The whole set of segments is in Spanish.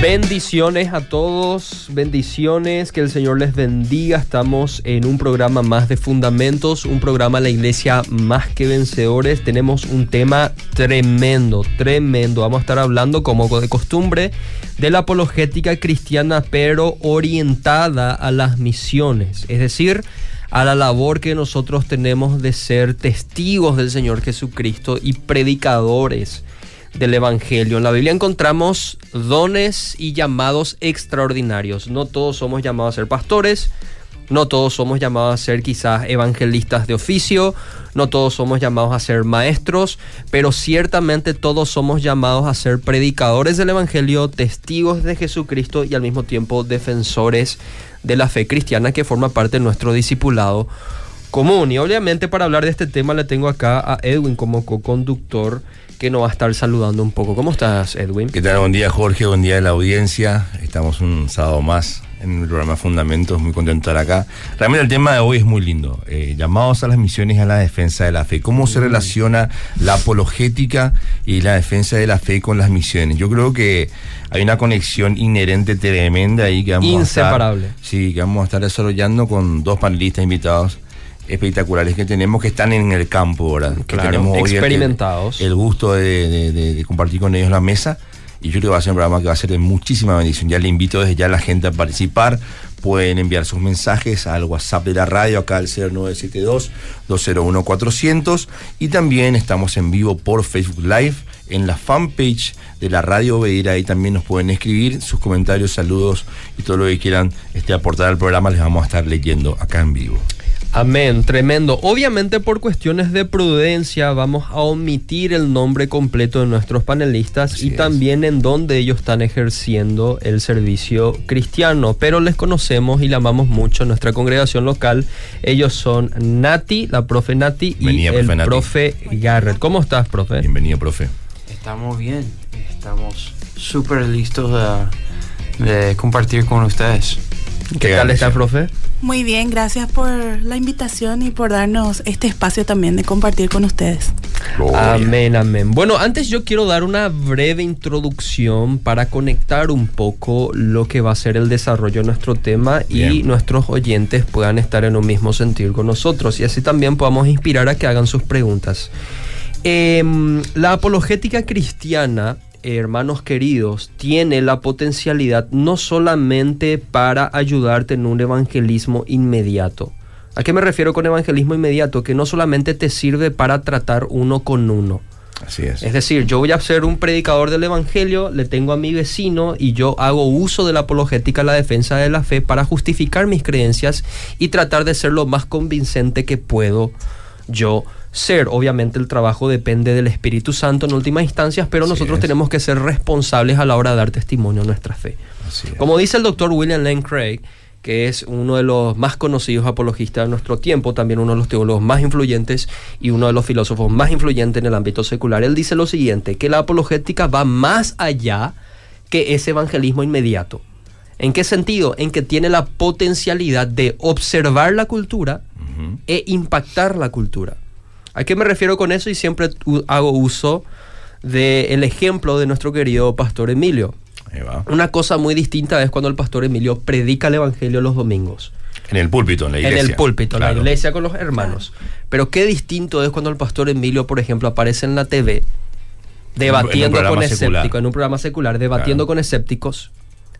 Bendiciones a todos, bendiciones, que el Señor les bendiga. Estamos en un programa más de fundamentos, un programa la iglesia más que vencedores. Tenemos un tema tremendo, tremendo. Vamos a estar hablando, como de costumbre, de la apologética cristiana, pero orientada a las misiones. Es decir, a la labor que nosotros tenemos de ser testigos del Señor Jesucristo y predicadores del Evangelio. En la Biblia encontramos dones y llamados extraordinarios. No todos somos llamados a ser pastores, no todos somos llamados a ser quizás evangelistas de oficio, no todos somos llamados a ser maestros, pero ciertamente todos somos llamados a ser predicadores del Evangelio, testigos de Jesucristo y al mismo tiempo defensores de la fe cristiana que forma parte de nuestro discipulado común. Y obviamente para hablar de este tema le tengo acá a Edwin como co-conductor que nos va a estar saludando un poco. ¿Cómo estás, Edwin? ¿Qué tal? Buen día, Jorge. Buen día de la audiencia. Estamos un sábado más en el programa Fundamentos. Muy contento de estar acá. Realmente el tema de hoy es muy lindo. Eh, llamados a las misiones y a la defensa de la fe. ¿Cómo se relaciona la apologética y la defensa de la fe con las misiones? Yo creo que hay una conexión inherente tremenda ahí que vamos Inseparable. A estar, sí, que vamos a estar desarrollando con dos panelistas invitados espectaculares que tenemos que están en el campo, ¿verdad? Que Claro, tenemos hoy experimentados. El, el gusto de, de- de- de compartir con ellos la mesa. Y yo creo que va a ser un programa que va a ser de muchísima bendición. Ya le invito desde ya a la gente a participar. Pueden enviar sus mensajes al WhatsApp de la radio, acá al 0972-201-400. Y también estamos en vivo por Facebook Live en la fanpage de la Radio Beira. Ahí también nos pueden escribir sus comentarios, saludos y todo lo que quieran este, aportar al programa. Les vamos a estar leyendo acá en vivo. Amén, tremendo. Obviamente por cuestiones de prudencia vamos a omitir el nombre completo de nuestros panelistas Así y es. también en dónde ellos están ejerciendo el servicio cristiano, pero les conocemos y la amamos mucho en nuestra congregación local. Ellos son Nati, la profe Nati Bienvenida, y el profe Nati. profe Garrett. ¿Cómo estás, profe? Bienvenido, profe. Estamos bien, estamos súper listos de, de compartir con ustedes. ¿Qué tal está, profe? Muy bien, gracias por la invitación y por darnos este espacio también de compartir con ustedes. Gloria. Amén, amén. Bueno, antes yo quiero dar una breve introducción para conectar un poco lo que va a ser el desarrollo de nuestro tema y nuestros oyentes puedan estar en un mismo sentir con nosotros y así también podamos inspirar a que hagan sus preguntas. Em, la apologética cristiana, hermanos queridos, tiene la potencialidad no solamente para ayudarte en un evangelismo inmediato. ¿A qué me refiero con evangelismo inmediato? Que no solamente te sirve para tratar uno con uno. Así es. Es decir, yo voy a ser un predicador del Evangelio, le tengo a mi vecino y yo hago uso de la apologética, la defensa de la fe, para justificar mis creencias y tratar de ser lo más convincente que puedo yo ser. Obviamente el trabajo depende del Espíritu Santo en últimas instancias, pero Así nosotros es. tenemos que ser responsables a la hora de dar testimonio a nuestra fe. Como dice el doctor William Lane Craig, que es uno de los más conocidos apologistas de nuestro tiempo, también uno de los teólogos más influyentes y uno de los filósofos más influyentes en el ámbito secular, él dice lo siguiente, que la apologética va más allá que ese evangelismo inmediato. ¿En qué sentido? En que tiene la potencialidad de observar la cultura e impactar la cultura. ¿A qué me refiero con eso? Y siempre hago uso del ejemplo de nuestro querido pastor Emilio. Una cosa muy distinta es cuando el pastor Emilio predica el evangelio los domingos. En el púlpito, en la iglesia. En el púlpito, en Claro. la iglesia con los hermanos. Pero qué distinto es cuando el pastor Emilio, por ejemplo, aparece en la TV debatiendo con escépticos, en un programa secular, debatiendo Claro. con escépticos,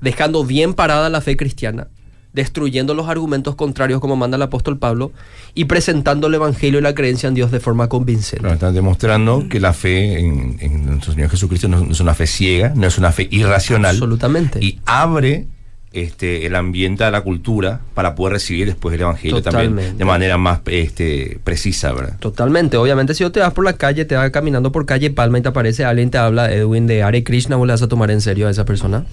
dejando bien parada la fe cristiana, destruyendo los argumentos contrarios como manda el apóstol Pablo y presentando el evangelio y la creencia en Dios de forma convincente. Están demostrando que la fe en, en nuestro Señor Jesucristo no, es una fe ciega, no es una fe irracional. Absolutamente. Y abre este, el ambiente a la cultura para poder recibir después el Evangelio también de manera más este, precisa, ¿verdad? Totalmente, obviamente si yo te vas por la calle, te vas caminando por calle Palma y te aparece alguien te habla Edwin de Hare Krishna, ¿vos le vas a tomar en serio a esa persona?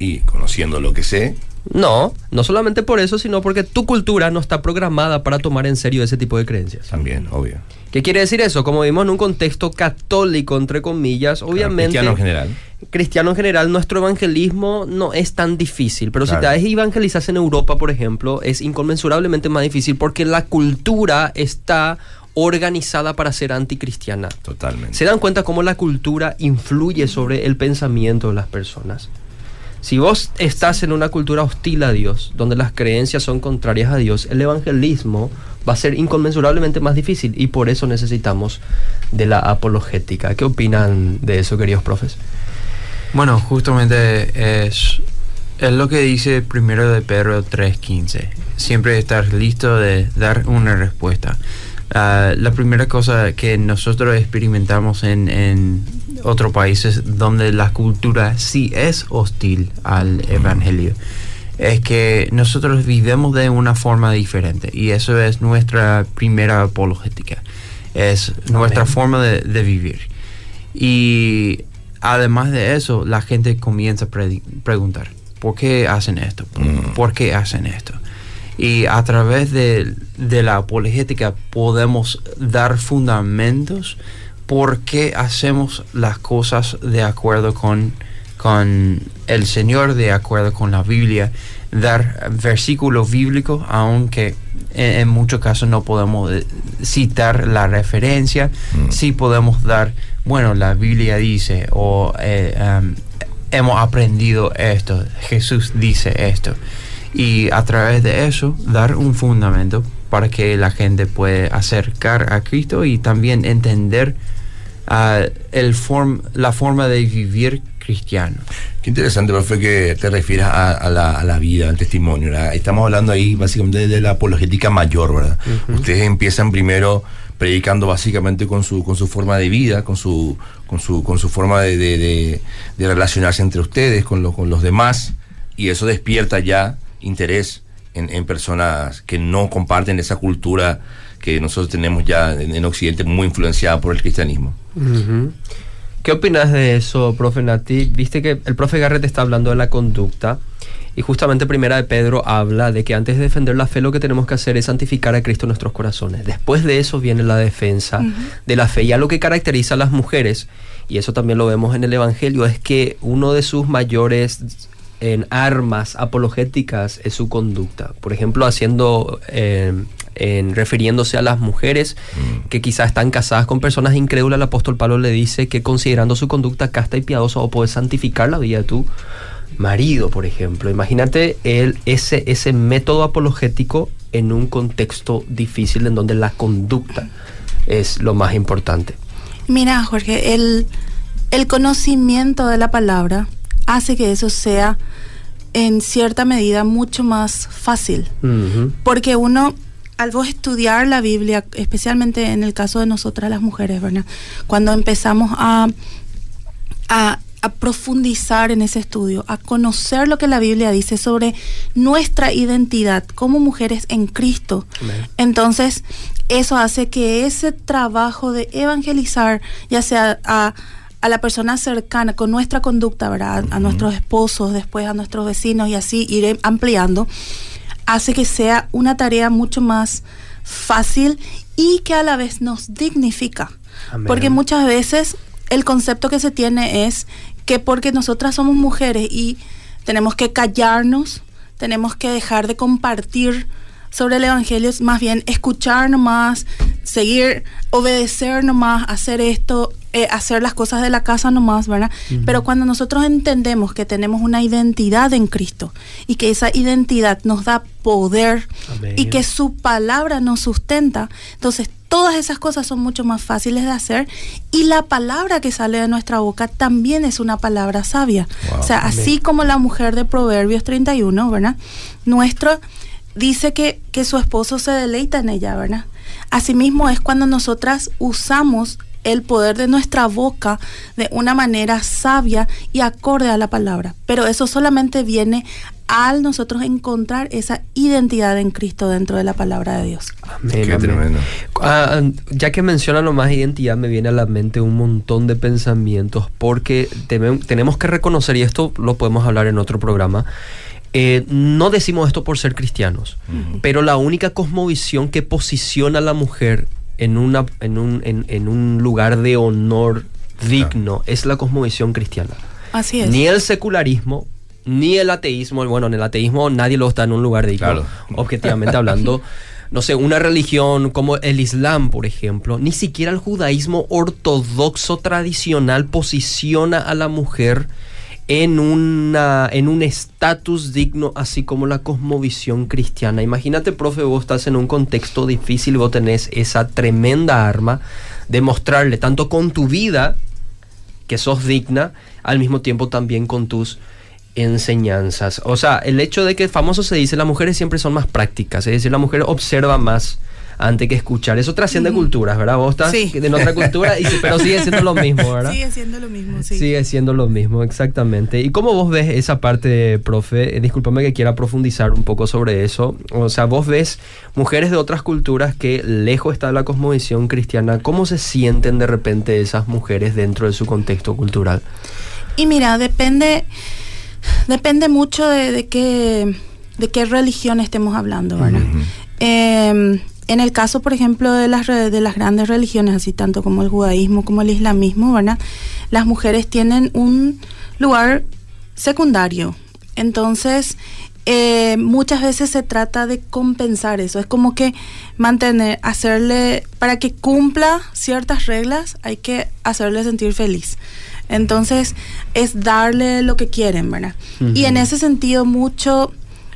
Y conociendo lo que sé, No, no solamente por eso, sino porque tu cultura no está programada para tomar en serio ese tipo de creencias. también, obvio. ¿Qué quiere decir eso? Como vimos en un contexto católico, entre comillas, obviamente... cristiano en general. cristiano en general, nuestro evangelismo no es tan difícil. Pero Claro. si te evangelizas en Europa, por ejemplo, es inconmensurablemente más difícil porque la cultura está organizada para ser anticristiana. Totalmente. ¿Se dan cuenta cómo la cultura influye sobre el pensamiento de las personas? Si vos estás en una cultura hostil a Dios, donde las creencias son contrarias a Dios, el evangelismo va a ser inconmensurablemente más difícil y por eso necesitamos de la apologética. ¿Qué opinan de eso, queridos profes? Bueno, justamente es, es lo que dice primero de Pedro 3.15. Siempre estar listo de dar una respuesta. Ah, la primera cosa que nosotros experimentamos en, en otros países donde la cultura sí es hostil al evangelio es que nosotros vivimos de una forma diferente y eso es nuestra primera apologética, es nuestra forma de, de, vivir. Y además de eso, la gente comienza a preguntar, ¿por qué hacen esto? Mm. ¿Por qué hacen esto? Y a través de, de la apologética podemos dar fundamentos por qué hacemos las cosas de acuerdo con, con el Señor, de acuerdo con la Biblia, dar versículos bíblicos, aunque en, en muchos casos no podemos eh, citar la referencia, Mm. sí podemos dar, bueno, la Biblia dice, o eh, um, hemos aprendido esto, Jesús dice esto. Y a través de eso, dar un fundamento para que la gente pueda acercar a Cristo y también entender ah, el form, la forma de vivir cristiano. Qué interesante, profe, que te refieras a, a la, a la vida, al testimonio. ¿verdad? Estamos hablando ahí básicamente de la apologética mayor, ¿verdad? Ustedes empiezan primero predicando básicamente con su, con su forma de vida, con su, con su, con su forma de, de- de- de relacionarse entre ustedes, con, lo- con los demás, y eso despierta ya interés en, en personas que no comparten esa cultura que nosotros tenemos ya en, en Occidente muy influenciada por el cristianismo. ¿Qué opinas de eso, profe Nati? Viste que el profe Garrett está hablando de la conducta y justamente Primera de Pedro habla de que antes de defender la fe lo que tenemos que hacer es santificar a Cristo en nuestros corazones. Después de eso viene la defensa de la fe. Ya lo que caracteriza a las mujeres, y eso también lo vemos en el Evangelio, es que uno de sus mayores en armas apologéticas es su conducta. Por ejemplo, haciendo, eh, en, refiriéndose a las mujeres que quizás están casadas con personas incrédulas, el apóstol Pablo le dice que considerando su conducta casta y piadosa o puedes santificar la vida de tu marido, por ejemplo. Imagínate el, ese, ese método apologético en un contexto difícil en donde la conducta es lo más importante. Mira, Jorge, el, el conocimiento de la palabra hace que eso sea en cierta medida mucho más fácil. Porque uno, al vos estudiar la Biblia, especialmente en el caso de nosotras las mujeres, ¿verdad? Cuando empezamos a, a, a profundizar en ese estudio, a conocer lo que la Biblia dice sobre nuestra identidad como mujeres en Cristo, Amén. entonces eso hace que ese trabajo de evangelizar, ya sea a, a la persona cercana, con nuestra conducta, ¿verdad? A, a nuestros esposos, después a nuestros vecinos y así ir ampliando, hace que sea una tarea mucho más fácil y que a la vez nos dignifica. Amén. Porque muchas veces el concepto que se tiene es que porque nosotras somos mujeres y tenemos que callarnos, tenemos que dejar de compartir sobre el Evangelio, es más bien escuchar nomás, seguir, obedecer nomás, hacer esto, eh, hacer las cosas de la casa nomás, ¿verdad? Pero cuando nosotros entendemos que tenemos una identidad en Cristo y que esa identidad nos da poder Amén. y que su palabra nos sustenta, entonces todas esas cosas son mucho más fáciles de hacer y la palabra que sale de nuestra boca también es una palabra sabia. Wow. O sea, Amén. así como la mujer de Proverbios 31, ¿verdad? Nuestro dice que, que su esposo se deleita en ella, ¿verdad? Asimismo es cuando nosotras usamos el poder de nuestra boca de una manera sabia y acorde a la palabra. Pero eso solamente viene al nosotros encontrar esa identidad en Cristo dentro de la palabra de Dios. Amén, Qué amén. tremendo. Ah, ya que mencionan nomás identidad, me viene a la mente un montón de pensamientos porque tenemos que reconocer, y esto lo podemos hablar en otro programa, eh, no decimos esto por ser cristianos, pero la única cosmovisión que posiciona a la mujer en, una, en, un, en, en un lugar de honor digno es la cosmovisión cristiana. Así es. Ni el secularismo, ni el ateísmo. Bueno, en el ateísmo nadie lo está en un lugar digno, Claro. objetivamente hablando. No sé, una religión como el Islam, por ejemplo, ni siquiera el judaísmo ortodoxo tradicional posiciona a la mujer en, una, en un estatus digno, así como la cosmovisión cristiana. Imagínate, profe, vos estás en un contexto difícil, vos tenés esa tremenda arma de mostrarle tanto con tu vida que sos digna, al mismo tiempo también con tus enseñanzas. O sea, el hecho de que famoso se dice las mujeres siempre son más prácticas, es decir, la mujer observa más antes que escuchar. Eso trasciende culturas, ¿verdad? Vos estás Sí. en otra cultura, y, pero sigue siendo lo mismo, ¿verdad? Sigue siendo lo mismo, sí. Sigue siendo lo mismo, exactamente. ¿Y cómo vos ves esa parte, profe? Eh, discúlpame que quiera profundizar un poco sobre eso. O sea, vos ves mujeres de otras culturas que lejos está de la cosmovisión cristiana. ¿Cómo se sienten de repente esas mujeres dentro de su contexto cultural? Y mira, depende, depende mucho de, de qué, de qué religión estemos hablando, ¿verdad? Eh, en el caso, por ejemplo, de las, de las grandes religiones, así tanto como el judaísmo como el islamismo, ¿verdad? Las mujeres tienen un lugar secundario. Entonces, eh, muchas veces se trata de compensar eso. Es como que mantener, hacerle, para que cumpla ciertas reglas, hay que hacerle sentir feliz. Entonces, es darle lo que quieren, ¿verdad? Y en ese sentido, mucho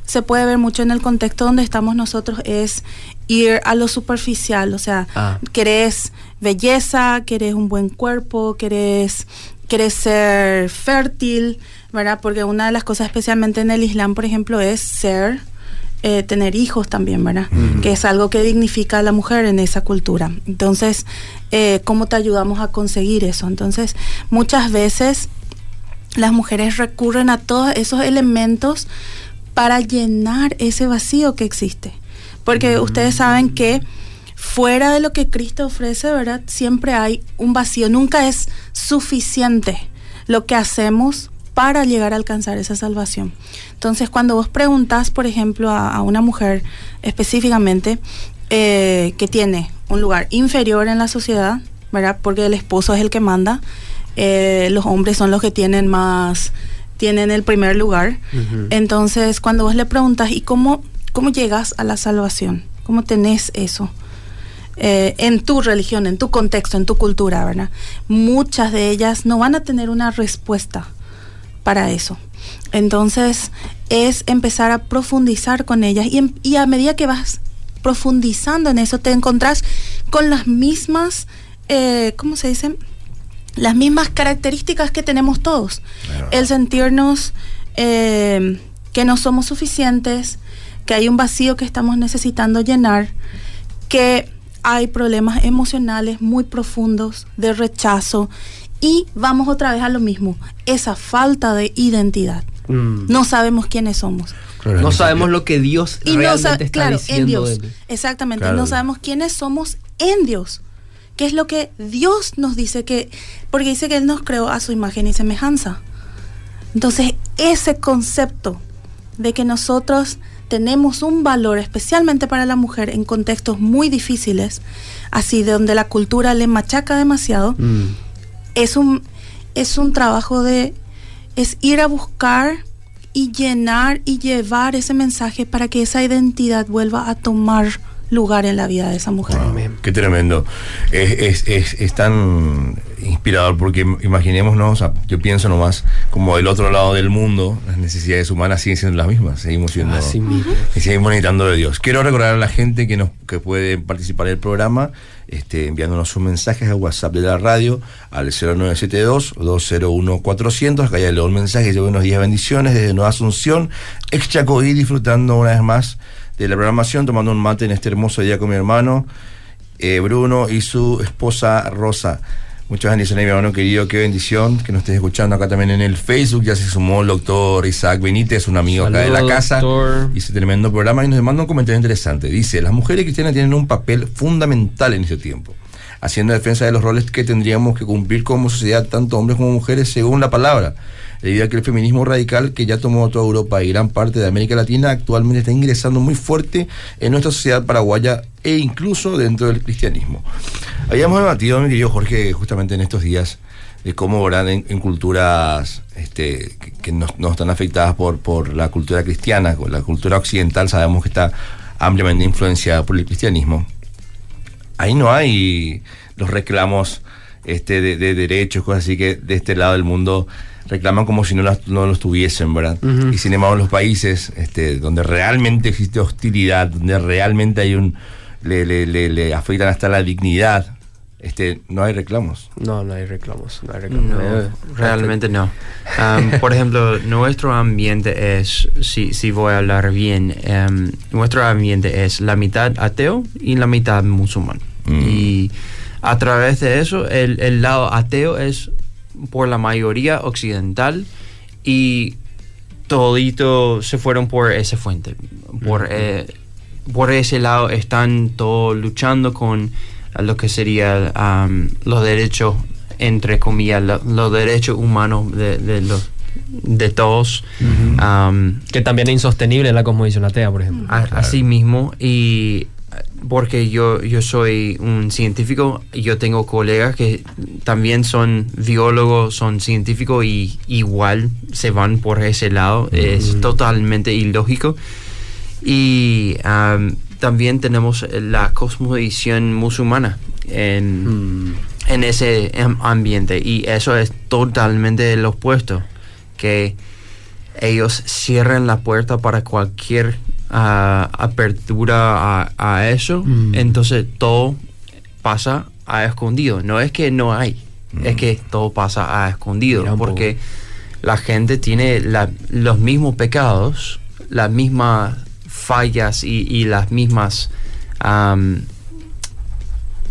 se puede ver mucho en el contexto donde estamos nosotros es ir a lo superficial, o sea, Ah. querés belleza, querés un buen cuerpo, querés, querés ser fértil, ¿verdad? Porque una de las cosas, especialmente en el Islam, por ejemplo, es ser, eh, tener hijos también, ¿verdad? Que es algo que dignifica a la mujer en esa cultura. Entonces, eh, ¿cómo te ayudamos a conseguir eso? Entonces, muchas veces las mujeres recurren a todos esos elementos para llenar ese vacío que existe. Porque ustedes saben que fuera de lo que Cristo ofrece, ¿verdad? Siempre hay un vacío, nunca es suficiente lo que hacemos para llegar a alcanzar esa salvación. Entonces, cuando vos preguntas, por ejemplo, a, a una mujer específicamente eh, que tiene un lugar inferior en la sociedad, ¿verdad? Porque el esposo es el que manda, eh, los hombres son los que tienen más, tienen el primer lugar. Entonces, cuando vos le preguntas, ¿y cómo, cómo llegas a la salvación? ¿Cómo tenés eso? Eh, en tu religión, en tu contexto, en tu cultura, ¿verdad? Muchas de ellas no van a tener una respuesta para eso. Entonces, es empezar a profundizar con ellas y, y a medida que vas profundizando en eso, te encontrás con las mismas, eh, ¿cómo se dice? Las mismas características que tenemos todos. Claro. El sentirnos eh, que no somos suficientes, que hay un vacío que estamos necesitando llenar, que hay problemas emocionales muy profundos de rechazo y vamos otra vez a lo mismo, esa falta de identidad. Mm. No sabemos quiénes somos. Claro, no sabemos lo que Dios Y no realmente está claro, diciendo. en Dios. de- Exactamente, Claro. no sabemos quiénes somos en Dios. ¿Qué es lo que Dios nos dice que porque dice que él nos creó a su imagen y semejanza? Entonces, ese concepto de que nosotros tenemos un valor especialmente para la mujer en contextos muy difíciles, así de donde la cultura le machaca demasiado, Mm. es un es un trabajo de es ir a buscar y llenar y llevar ese mensaje para que esa identidad vuelva a tomar lugar en la vida de esa mujer. Wow, qué tremendo. Es, es- es- es tan inspirador porque im- imaginémonos, o sea, yo pienso nomás, como del otro lado del mundo, las necesidades humanas siguen siendo las mismas, seguimos siendo... Así mismo. Y seguimos necesitando de Dios. Quiero recordar a la gente que nos que puede participar del programa este, enviándonos sus mensajes a WhatsApp de la radio al 0972-201-400. Acá ya leo un mensaje, yo buenos días, bendiciones desde Nueva Asunción, ex Chacoí, disfrutando una vez más de la programación, tomando un mate en este hermoso día con mi hermano eh, Bruno y su esposa Rosa. Muchas bendiciones, mi hermano querido. Qué bendición que nos estés escuchando acá también en el Facebook. Ya se sumó el doctor Isaac Benítez, un amigo acá de la casa. doctor. Hizo tremendo programa y nos manda un comentario interesante. Dice, las mujeres cristianas tienen un papel fundamental en este tiempo, haciendo defensa de los roles que tendríamos que cumplir como sociedad, tanto hombres como mujeres, según la palabra. Debido a que el feminismo radical que ya tomó toda Europa y gran parte de América Latina actualmente está ingresando muy fuerte en nuestra sociedad paraguaya e incluso dentro del cristianismo. Habíamos debatido, mi querido Jorge, justamente en estos días, de cómo ¿verdad? En, culturas este, que, no, están afectadas por, por la cultura cristiana, la cultura occidental sabemos que está ampliamente influenciada por el cristianismo. Ahí no hay los reclamos este, de derechos, cosas así que de este lado del mundo reclaman como si no, las- no los tuviesen, ¿verdad? Y sin embargo, en los países este, donde realmente existe hostilidad, donde realmente hay un. le, le, le, le afectan hasta la dignidad, este, no hay reclamos. No, no hay reclamos. No hay reclamos. No, realmente no. Am, por ejemplo, nuestro ambiente es, si, si voy a hablar bien, em, nuestro ambiente es la mitad ateo y la mitad musulmán. Mm. Y a través de eso, el, el lado ateo es por la mayoría occidental y todito se fueron por esa fuente. Por, eh, por ese lado están todos luchando con lo que sería am, los derechos, entre comillas, lo- los derechos humanos de, de los de todos. Que también es insostenible en la cosmovisión atea, por ejemplo. a- Así mismo, y porque yo, yo soy un científico, yo tengo colegas que también son biólogos, son científicos y igual se van por ese lado, es totalmente ilógico. Y am, también tenemos la cosmovisión musulmana en, Mm. en ese am- ambiente y eso es totalmente lo opuesto que ellos cierran la puerta para cualquier apertura a, a eso Mm. entonces todo pasa a escondido no es que no hay es que todo pasa a escondido Mira porque la gente tiene la- los mismos pecados las mismas fallas y, y las mismas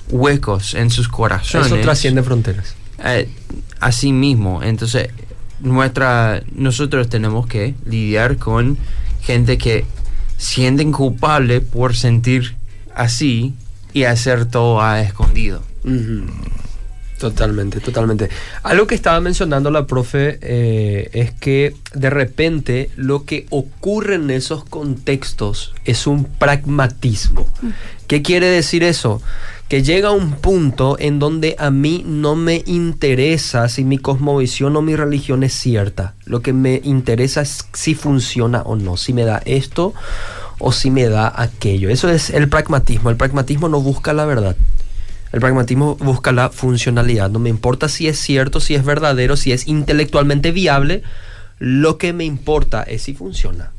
huecos en sus corazones Eso trasciende fronteras. eh, así mismo. Entonces, nuestra, nosotros tenemos que lidiar con gente que sienten culpable por sentir así y hacer todo a escondido. Totalmente, totalmente. Algo que estaba mencionando la profe eh, es que de repente lo que ocurre en esos contextos es un pragmatismo. ¿Qué quiere decir eso? Que llega un punto en donde a mí no me interesa si mi cosmovisión o mi religión es cierta. Lo que me interesa es si funciona o no, si me da esto o si me da aquello. Eso es el pragmatismo. El pragmatismo no busca la verdad. El pragmatismo busca la funcionalidad. No me importa si es cierto, si es verdadero, si es intelectualmente viable. Lo que me importa es si funciona.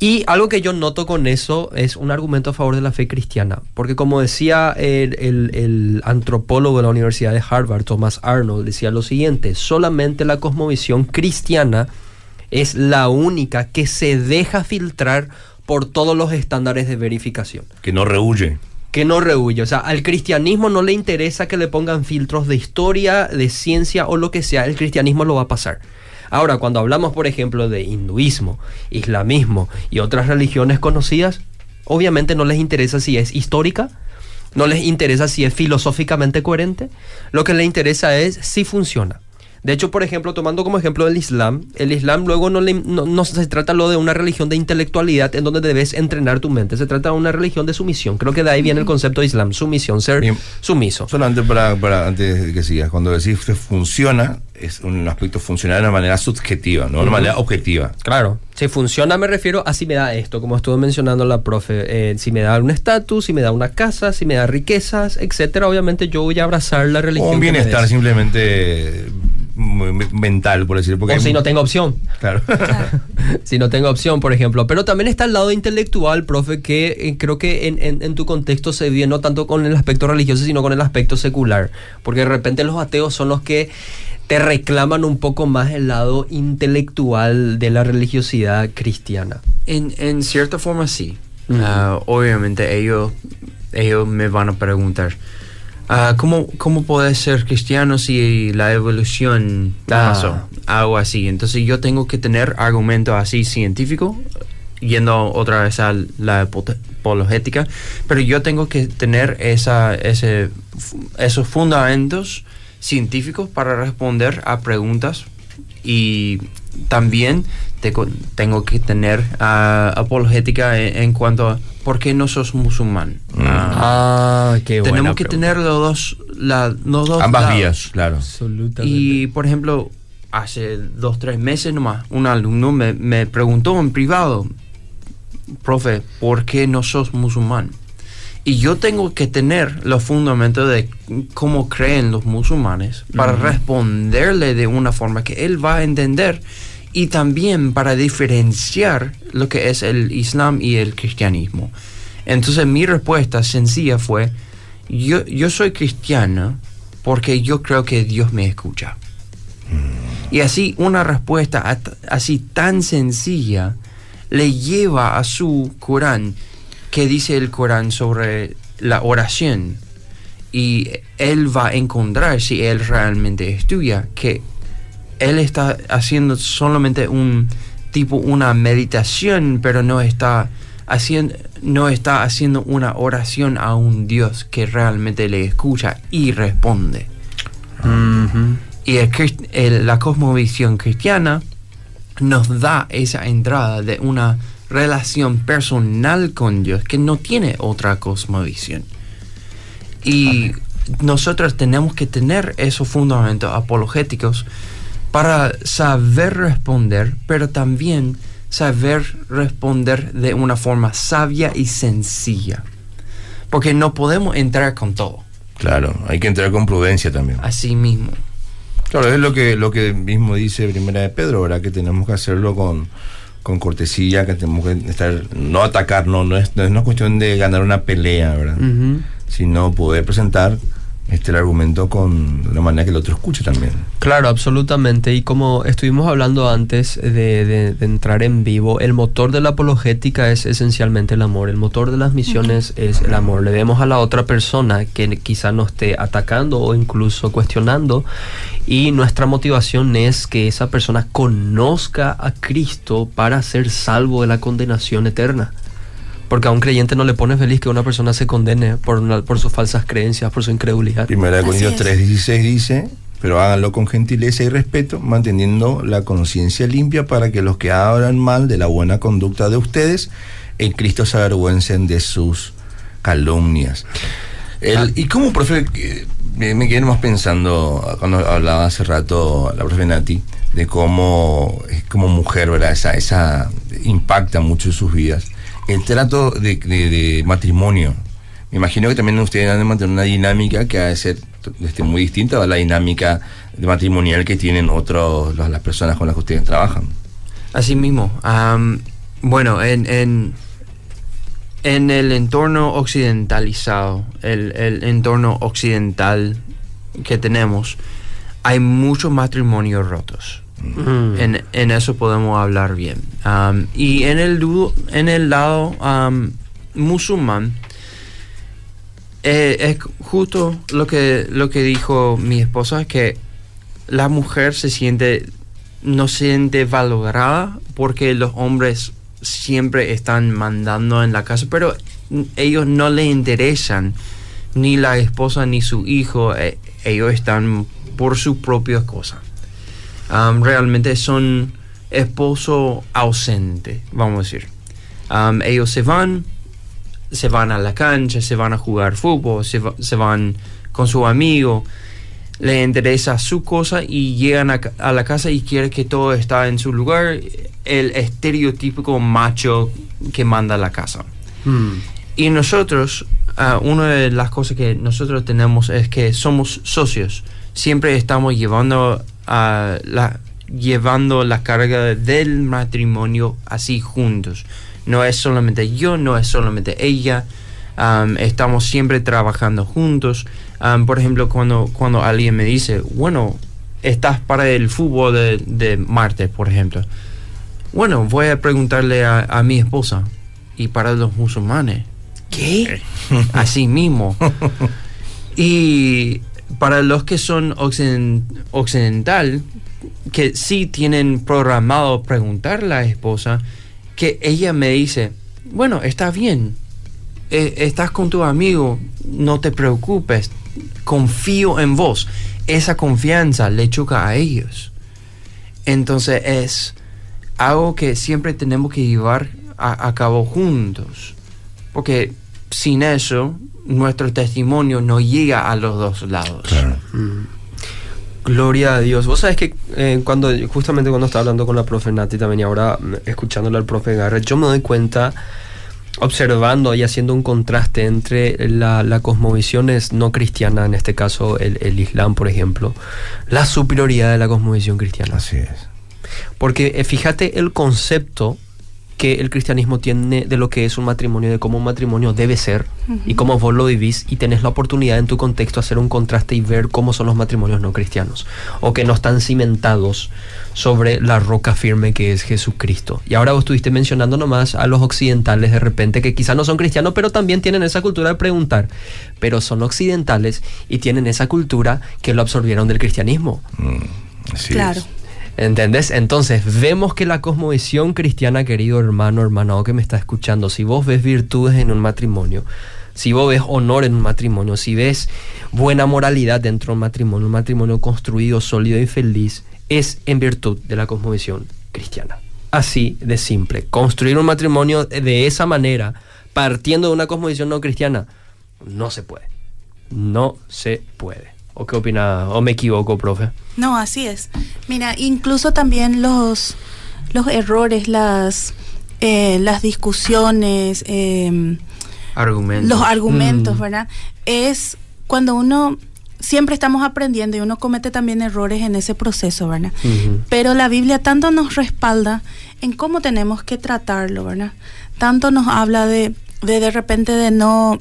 Y algo que yo noto con eso es un argumento a favor de la fe cristiana. Porque como decía el, el- el antropólogo de la Universidad de Harvard, Thomas Arnold, decía lo siguiente, solamente la cosmovisión cristiana es la única que se deja filtrar por todos los estándares de verificación Que no rehuye. que no rehuye. O sea, al cristianismo no le interesa que le pongan filtros de historia, de ciencia o lo que sea. El cristianismo lo va a pasar. Ahora, cuando hablamos, por ejemplo, de hinduismo, islamismo y otras religiones conocidas, obviamente no les interesa si es histórica, no les interesa si es filosóficamente coherente, lo que les interesa es si funciona. De hecho, por ejemplo, tomando como ejemplo el Islam, el Islam luego no, le- no, no se trata lo de una religión de intelectualidad en donde debes entrenar tu mente, se trata de una religión de sumisión. Creo que de ahí viene el concepto de Islam, sumisión, ser Bien. sumiso. Solamente para, para antes de que sigas, cuando decís que funciona, es un aspecto funcional de una manera subjetiva, no de una manera objetiva. Claro, si funciona me refiero a si me da esto, como estuvo mencionando la profe, eh, si me da un estatus, si me da una casa, si me da riquezas, etcétera, obviamente yo voy a abrazar la O religión. un que me bienestar simplemente mental, por decir. Porque O si no tengo opción. Claro. si no tengo opción, por ejemplo. Pero también está el lado intelectual, profe, que eh, creo que en, en- en tu contexto se vive no tanto con el aspecto religioso, sino con el aspecto secular. Porque de repente los ateos son los que te reclaman un poco más el lado intelectual de la religiosidad cristiana. En, en cierta forma sí. Ah, obviamente ellos, ellos me van a preguntar, ah, ¿cómo, ¿cómo puedes ser cristiano si la evolución Ah. pasó? Algo así. Entonces yo tengo que tener argumentos así científicos, yendo otra vez a la apo- apologética, pero yo tengo que tener esa, ese, esos fundamentos científicos para responder a preguntas y también tengo que tener ah, apologética en, en cuanto a por qué no sos musulmán. Ah, Ah, qué buena tenemos que pregunta. tener los dos, la- los dos Ambas lados. vías, claro. Absolutamente. Y por ejemplo, hace dos, tres meses nomás, un alumno me, me preguntó en privado, profe, ¿por qué no sos musulmán? Y yo tengo que tener los fundamentos de cómo creen los musulmanes para responderle de una forma que él va a entender y también para diferenciar lo que es el Islam y el cristianismo. Entonces mi respuesta sencilla fue, yo, yo soy cristiano porque yo creo que Dios me escucha. Y así una respuesta así tan sencilla le lleva a su Corán, que dice el Corán sobre la oración. Y él va a encontrar, si él realmente estudia, que él está haciendo solamente un tipo, una meditación, pero no está haciendo, no está haciendo una oración a un Dios que realmente le escucha y responde. Y la cosmovisión cristiana nos da esa entrada de una relación personal con Dios que no tiene otra cosmovisión. Y nosotros tenemos que tener esos fundamentos apologéticos para saber responder, pero también saber responder de una forma sabia y sencilla. Porque no podemos entrar con todo. Claro, hay que entrar con prudencia también. Así mismo. Claro, es lo que, lo que mismo dice Primera de Pedro, ¿verdad? Que tenemos que hacerlo con, con cortesía, que tenemos que estar, no atacar, no, no, es, no es una cuestión de ganar una pelea, ¿verdad? Sino poder presentar este, el argumento con de una manera que el otro escuche también. Claro, absolutamente. Y como estuvimos hablando antes de, entrar en vivo, el motor de la apologética es esencialmente el amor. El motor de las misiones es el amor. Le vemos a la otra persona que quizá nos esté atacando o incluso cuestionando y nuestra motivación es que esa persona conozca a Cristo para ser salvo de la condenación eterna. Porque a un creyente no le pone feliz que una persona se condene por, por sus falsas creencias, por su incredulidad. Primera de Corintios 3:16 dice, pero háganlo con gentileza y respeto, manteniendo la conciencia limpia para que los que hablan mal de la buena conducta de ustedes, en Cristo se avergüencen de sus calumnias. Ah. ¿Y cómo, profe, me, quedé más pensando cuando hablaba hace rato la profe Nati, de cómo como mujer, ¿verdad? Esa, esa impacta mucho en sus vidas el trato de, matrimonio. Me imagino que también ustedes han de mantener una dinámica que ha de ser este, muy distinta a la dinámica matrimonial que tienen otros, las personas con las que ustedes trabajan. Así mismo. bueno, en, en, en, el entorno occidentalizado, el, el, entorno occidental que tenemos, hay muchos matrimonios rotos. Mm. En, eso podemos hablar bien. Y en el, en el lado musulmán, eh, es justo lo que, lo que dijo mi esposa, que la mujer se siente, no se siente valorada porque los hombres siempre están mandando en la casa, pero ellos no le interesan ni la esposa ni su hijo, eh, ellos están por su propia realmente son esposo ausente, vamos a decir. ellos se van, se van a la cancha, se van a jugar fútbol, se, van con su amigo, le interesa su cosa y llegan a, la casa y quiere que todo está en su lugar, el estereotípico macho que manda la casa. Hmm. Y nosotros, ah, una de las cosas que nosotros tenemos es que somos socios, siempre estamos llevando la, llevando la carga del matrimonio así juntos. No es solamente yo, no es solamente ella. estamos siempre trabajando juntos. por ejemplo, cuando, cuando alguien me dice, bueno, estás para el fútbol de, de martes, por ejemplo. Bueno, voy a preguntarle a, a mi esposa. ¿Y para los musulmanes? ¿Qué? Así mismo. y para los que son occidental, que sí tienen programado preguntar a la esposa, que ella me dice, bueno, está bien, eh, estás con tu amigo, no te preocupes, confío en vos. Esa confianza le choca a ellos. Entonces es algo que siempre tenemos que llevar a cabo juntos. Porque sin eso nuestro testimonio no llega a los dos lados. Mm. Gloria a Dios. Vos sabés que eh, cuando justamente cuando estaba hablando con la profe Nati también y ahora mm, escuchándole al profe Garrett, yo me doy cuenta observando y haciendo un contraste entre la, la cosmovisión es no cristiana, en este caso el, el Islam, por ejemplo, la superioridad de la cosmovisión cristiana. Así es. Porque eh, fíjate el concepto que el cristianismo tiene de lo que es un matrimonio, de cómo un matrimonio debe ser y cómo vos lo vivís y tenés la oportunidad en tu contexto hacer un contraste y ver cómo son los matrimonios no cristianos o que no están cimentados sobre la roca firme que es Jesucristo. Y ahora vos estuviste mencionando nomás a los occidentales de repente que quizás no son cristianos, pero también tienen esa cultura de preguntar, pero son occidentales y tienen esa cultura que lo absorbieron del cristianismo. Mm, así Claro. es. ¿Entendés? Entonces, vemos que la cosmovisión cristiana, querido hermano, hermanado que me está escuchando, si vos ves virtudes en un matrimonio, si vos ves honor en un matrimonio, si ves buena moralidad dentro de un matrimonio, un matrimonio construido, sólido y feliz, es en virtud de la cosmovisión cristiana. Así de simple. Construir un matrimonio de esa manera, partiendo de una cosmovisión no cristiana, no se puede. No se puede. ¿O qué opina? ¿O me equivoco, profe? No, así es. Mira, incluso también los, los errores, las, eh, las discusiones, eh, Argumentos. los argumentos, Mm. ¿verdad? Es cuando uno siempre estamos aprendiendo y uno comete también errores en ese proceso, ¿verdad? Pero la Biblia tanto nos respalda en cómo tenemos que tratarlo, ¿verdad? Tanto nos habla de de, de repente de no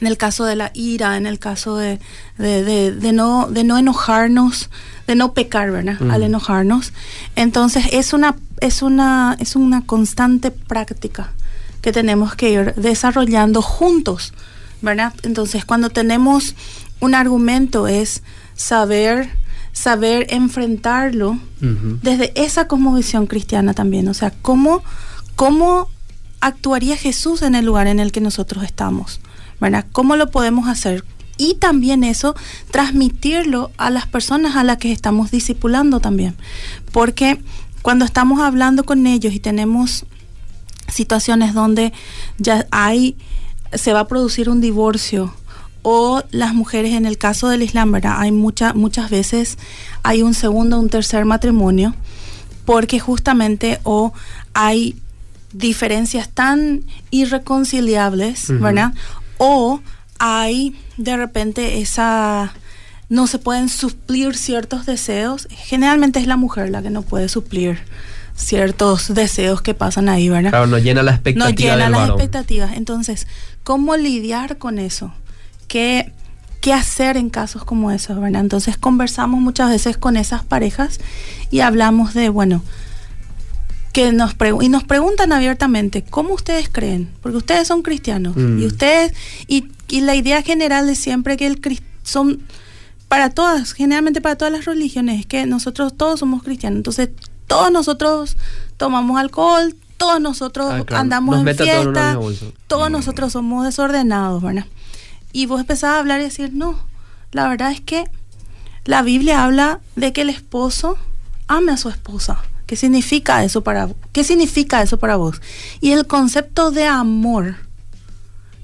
en el caso de la ira, en el caso de, de, de- de no, de no enojarnos, de no pecar, ¿verdad? Al enojarnos. Entonces es una, es una, es una constante práctica que tenemos que ir desarrollando juntos, ¿verdad? Entonces cuando tenemos un argumento es saber, saber enfrentarlo desde esa cosmovisión cristiana también, o sea, cómo, cómo actuaría Jesús en el lugar en el que nosotros estamos, ¿verdad? ¿Cómo lo podemos hacer? Y también eso, transmitirlo a las personas a las que estamos discipulando también, porque cuando estamos hablando con ellos y tenemos situaciones donde ya hay, se va a producir un divorcio o las mujeres en el caso del Islam, ¿verdad? Hay mucha, muchas veces hay un segundo, un tercer matrimonio porque justamente o hay diferencias tan irreconciliables. ¿verdad? O hay de repente esa no se pueden suplir ciertos deseos. Generalmente es la mujer la que no puede suplir ciertos deseos que pasan ahí, ¿verdad? Claro, no llena la no expectativa llena del las varón. expectativas. Entonces, ¿cómo lidiar con eso? ¿Qué, ¿Qué hacer en casos como esos, verdad? Entonces, conversamos muchas veces con esas parejas y hablamos de, bueno, que nos y nos preguntan abiertamente, ¿cómo ustedes creen? Porque ustedes son cristianos Mm. y ustedes y, y la idea general es siempre que el son para todas, generalmente para todas las religiones, es que nosotros todos somos cristianos. Entonces, todos nosotros tomamos alcohol, todos nosotros Ah, claro. andamos Nos en todos fiesta, todos nosotros somos desordenados, ¿verdad? Y vos empezás a hablar y decir, no, la verdad es que la Biblia habla de que el esposo ame a su esposa. ¿Qué significa eso para qué significa eso para vos? Y el concepto de amor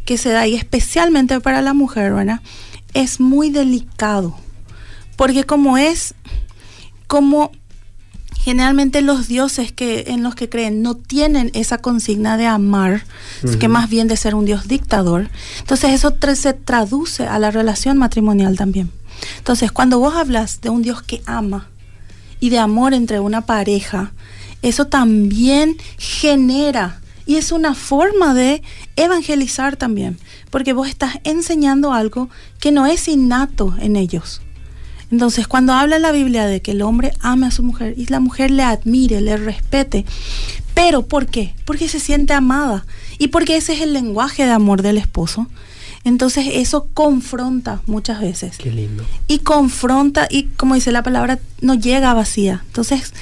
que se da y especialmente para la mujer, ¿verdad? Es muy delicado. Porque como es como generalmente los dioses que en los que creen no tienen esa consigna de amar, que más bien de ser un dios dictador. Entonces eso tra- se traduce a la relación matrimonial también. Entonces, cuando vos hablas de un dios que ama y de amor entre una pareja, eso también genera y es una forma de evangelizar también, porque vos estás enseñando algo que no es innato en ellos. Entonces, cuando habla la Biblia de que el hombre ame a su mujer y la mujer le admire, le respete, pero ¿por qué? Porque se siente amada y porque ese es el lenguaje de amor del esposo. Entonces, eso confronta muchas veces. Qué lindo. y confronta y como dice la palabra no llega vacía. Entonces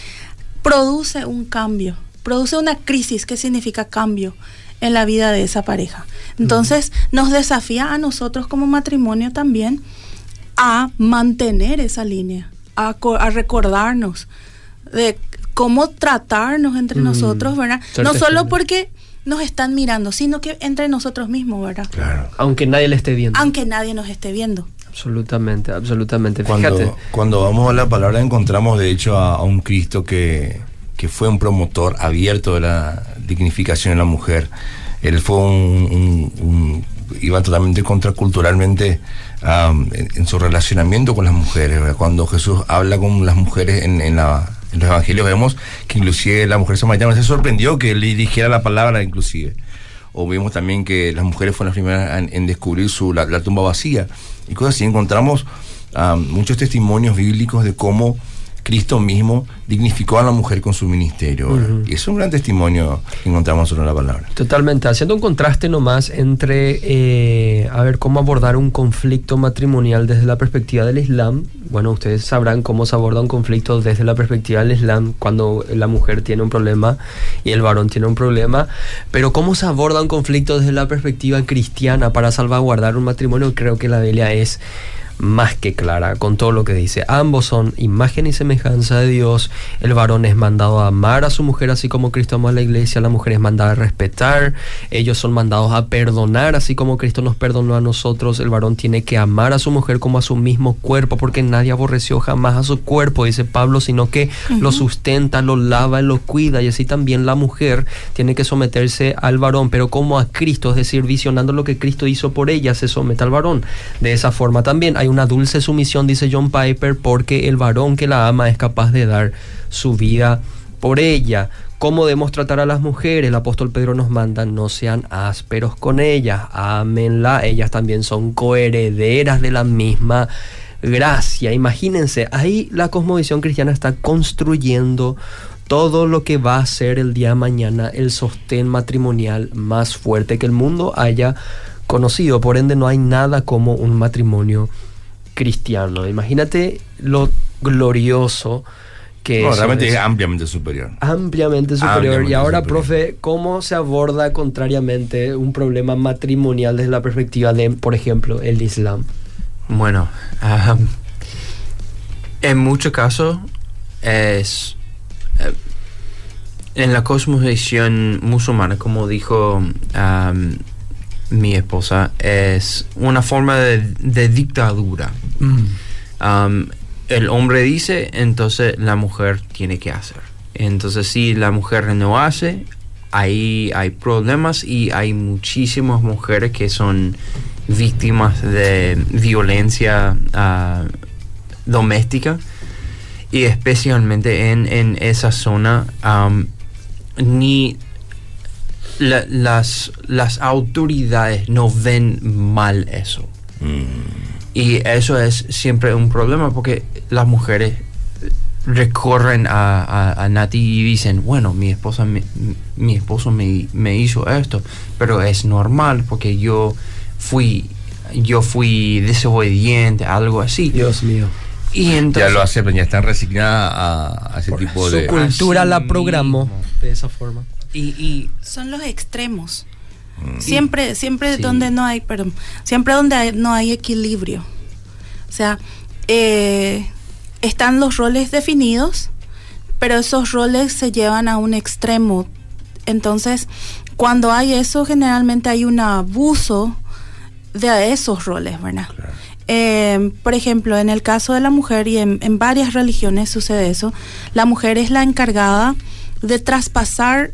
produce un cambio produce una crisis que significa cambio en la vida de esa pareja. Entonces nos desafía a nosotros como matrimonio también a mantener esa línea a, a recordarnos de cómo tratarnos entre Mm, nosotros verdad no solo porque nos están mirando sino que entre nosotros mismos verdad Claro. Aunque nadie le esté viendo. aunque nadie nos esté viendo Absolutamente, absolutamente. Cuando, Fíjate. cuando vamos a la palabra encontramos de hecho a, a un Cristo que, que fue un promotor abierto de la dignificación de la mujer. Él fue un, un- iba totalmente contraculturalmente en, en su relacionamiento con las mujeres. ¿verdad? Cuando Jesús habla con las mujeres en, en la- en los evangelios, vemos que inclusive la mujer samaritana se sorprendió que él dirigiera la palabra inclusive. O vemos también que las mujeres fueron las primeras en, descubrir su, la, tumba vacía. Y cosas así. Encontramos am, muchos testimonios bíblicos de cómo Cristo mismo dignificó a la mujer con su ministerio. Y es un gran testimonio que encontramos sobre la palabra. Totalmente, haciendo un contraste nomás entre, eh, a ver, cómo abordar un conflicto matrimonial desde la perspectiva del Islam. Bueno, ustedes sabrán cómo se aborda un conflicto desde la perspectiva del Islam cuando la mujer tiene un problema y el varón tiene un problema. Pero cómo se aborda un conflicto desde la perspectiva cristiana para salvaguardar un matrimonio, creo que la Biblia es más que clara con todo lo que dice. Ambos son imagen y semejanza de Dios. El varón es mandado a amar a su mujer así como Cristo amó a la iglesia. La mujer es mandada a respetar. Ellos son mandados a perdonar así como Cristo nos perdonó a nosotros. El varón tiene que amar a su mujer como a su mismo cuerpo porque nadie aborreció jamás a su cuerpo, dice Pablo, sino que lo sustenta, lo lava, lo cuida y así también la mujer tiene que someterse al varón, pero como a Cristo, es decir, visionando lo que Cristo hizo por ella, se somete al varón. De esa forma también hay una dulce sumisión, dice John Piper, porque el varón que la ama es capaz de dar su vida por ella. ¿Cómo debemos tratar a las mujeres? El apóstol Pedro nos manda, no sean ásperos con ellas, ámenla, ellas también son coherederas de la misma gracia. Imagínense, ahí la cosmovisión cristiana está construyendo todo lo que va a ser el día de mañana el sostén matrimonial más fuerte que el mundo haya conocido. Por ende, no hay nada como un matrimonio cristiano. Imagínate lo glorioso que No, realmente es. ampliamente superior. ampliamente superior. Ampliamente y ahora, superior. profe, ¿cómo se aborda contrariamente un problema matrimonial desde la perspectiva de, por ejemplo, el Islam? Bueno, en muchos casos es eh, en la cosmovisión musulmana, como dijo mi esposa, es una forma de, de dictadura. Am, el hombre dice, entonces la mujer tiene que hacer. Entonces si la mujer no hace, ahí hay problemas y hay muchísimas mujeres que son víctimas de violencia ah, doméstica y especialmente en, esa zona am, ni la- las, las autoridades no ven mal eso. Y eso es siempre un problema porque las mujeres recorren a, a, a Nati y dicen, bueno, mi esposa me- mi esposo me, me hizo esto, pero es normal porque yo fui yo fui desobediente, algo así. Dios mío. Y entonces Ya lo aceptan, ya están resignadas a, a ese tipo Su de... cultura Así la programó de esa forma. y, y Son los extremos. Mm. Siempre, siempre Sí. donde no hay, perdón, siempre donde hay- no hay equilibrio. O sea, eh, están los roles definidos, pero esos roles se llevan a un extremo. Entonces, cuando hay eso, generalmente hay un abuso de esos roles, ¿verdad? Eh, por ejemplo, en el caso de la mujer y en, en varias religiones sucede eso, la mujer es la encargada de traspasar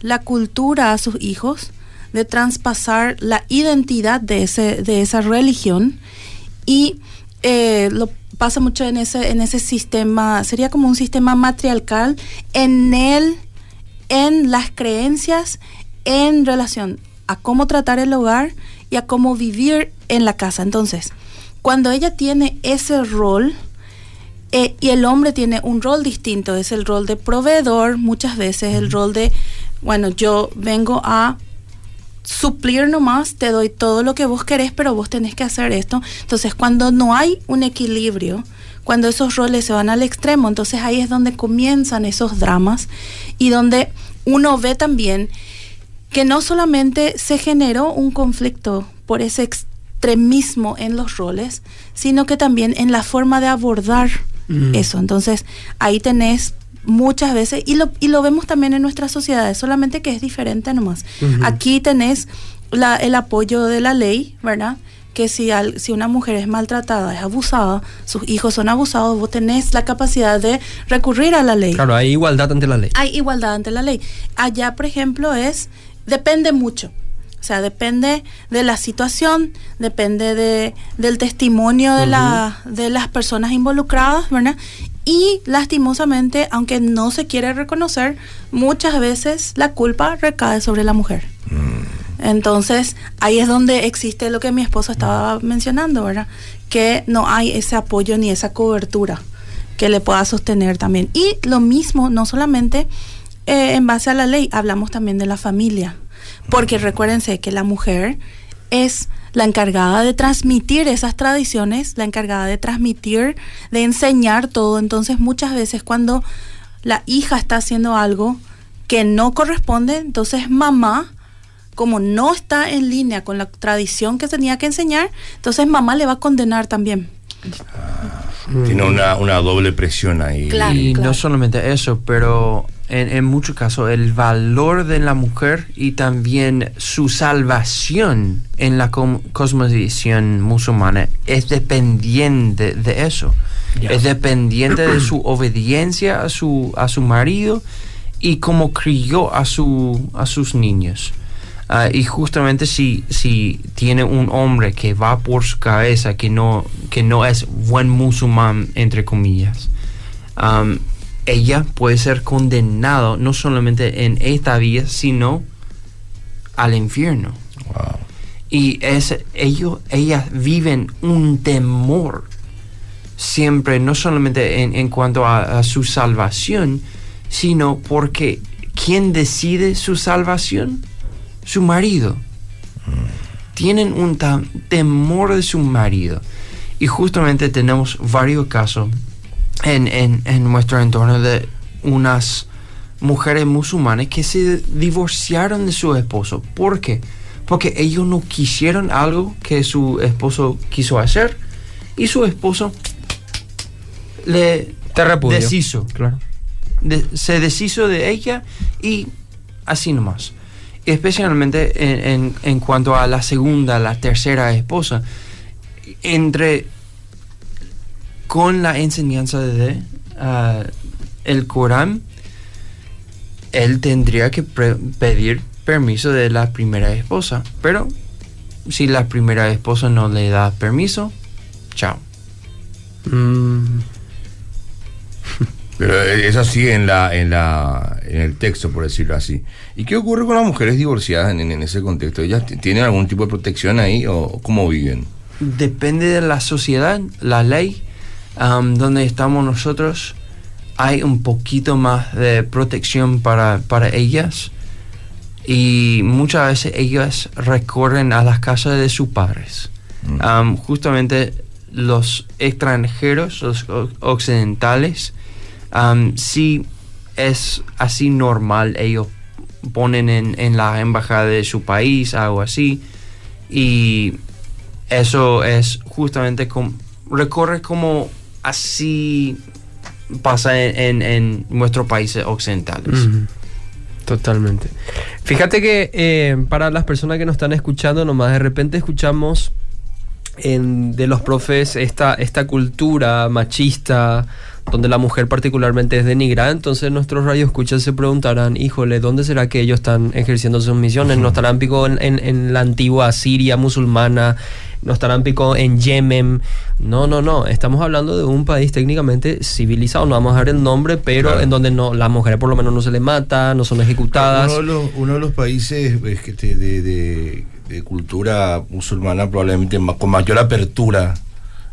la cultura a sus hijos, de traspasar la identidad de, ese, de esa religión y eh, lo pasa mucho en ese, en ese sistema, sería como un sistema matriarcal en el, en las creencias en relación a cómo tratar el hogar y a cómo vivir en la casa. Entonces, cuando ella tiene ese rol, eh, y el hombre tiene un rol distinto, es el rol de proveedor, muchas veces el rol de, bueno, yo vengo a suplir nomás, te doy todo lo que vos querés, pero vos tenés que hacer esto. Entonces, cuando no hay un equilibrio, cuando esos roles se van al extremo, entonces ahí es donde comienzan esos dramas y donde uno ve también que no solamente se generó un conflicto por ese extremismo en los roles, sino que también en la forma de abordar Mm. eso. Entonces, ahí tenés muchas veces, y lo, y lo vemos también en nuestras sociedades, solamente que es diferente nomás. Aquí tenés la, el apoyo de la ley, ¿verdad? Que si, al- si una mujer es maltratada, es abusada, sus hijos son abusados, vos tenés la capacidad de recurrir a la ley Claro, hay igualdad ante la ley. hay igualdad ante la ley. Allá, por ejemplo, es depende mucho. O sea, depende de la situación, depende de, del testimonio de, la, de las personas involucradas, ¿verdad? Y lastimosamente, aunque no se quiere reconocer, muchas veces la culpa recae sobre la mujer. Entonces, ahí es donde existe lo que mi esposo estaba mencionando, ¿verdad? Que no hay ese apoyo ni esa cobertura que le pueda sostener también. Y lo mismo, no solamente eh, en base a la ley, hablamos también de la familia. Porque recuérdense que la mujer es la encargada de transmitir esas tradiciones, la encargada de transmitir, de enseñar todo. Entonces muchas veces cuando la hija está haciendo algo que no corresponde, entonces mamá, como no está en línea con la tradición que tenía que enseñar, entonces mamá le va a condenar también. Tiene una, una doble presión ahí. Claro. y no solamente eso, pero en, en muchos casos el valor de la mujer y también su salvación en la cosmovisión musulmana es dependiente de eso. Es dependiente de su obediencia a su, a su marido y cómo crió a, su, a sus niños. Ah, y justamente si, si tiene un hombre que va por su cabeza, que no, que no es buen musulmán, entre comillas, ella puede ser condenado no solamente en esta vida, sino al infierno. Wow. Y es, ellos, ellas viven un temor siempre, no solamente en, en cuanto a, a su salvación, sino porque ¿quién decide su salvación? Su marido. Tienen un temor de su marido. Y justamente tenemos varios casos en, en, en nuestro entorno de unas mujeres musulmanas que se divorciaron de su esposo. ¿Por qué? Porque ellos no quisieron algo que su esposo quiso hacer y su esposo le deshizo. Claro. De- se deshizo de ella y así nomás. Especialmente en, en- en cuanto a la segunda, la tercera esposa. Entre con la enseñanza de ah, el Corán, él tendría que pedir permiso de la primera esposa. Pero si la primera esposa no le da permiso, chao. Mm, Pero es así en la, en la, en el texto, por decirlo así. ¿Y qué ocurre con las mujeres divorciadas en, en ese contexto? ¿Ellas tienen algún tipo de protección ahí o cómo viven? depende de la sociedad, la ley, donde estamos nosotros, hay un poquito más de protección para, para ellas y muchas veces ellas recorren a las casas de sus padres. Mm. Am, justamente los extranjeros, los occidentales, sí es así normal, ellos ponen en, en la embajada de su país, algo así, y eso es justamente como recorre como así pasa en, en, nuestros países occidentales. Totalmente. Fíjate que eh, para las personas que nos están escuchando, nomás de repente escuchamos en- de los profes esta, esta cultura machista donde la mujer particularmente es denigrada, entonces nuestros radioescuchas se preguntarán, híjole, ¿dónde será que ellos están ejerciendo sus misiones? ¿No estarán pico en, en- en la antigua Siria musulmana? ¿No estarán pico en Yemen? No, no, no, estamos hablando de un país técnicamente civilizado, no vamos a dar el nombre, pero Claro. en donde no, las mujeres por lo menos no se les mata, no son ejecutadas. Uno de los, uno de los países es que te- de, de- de cultura musulmana probablemente con mayor apertura,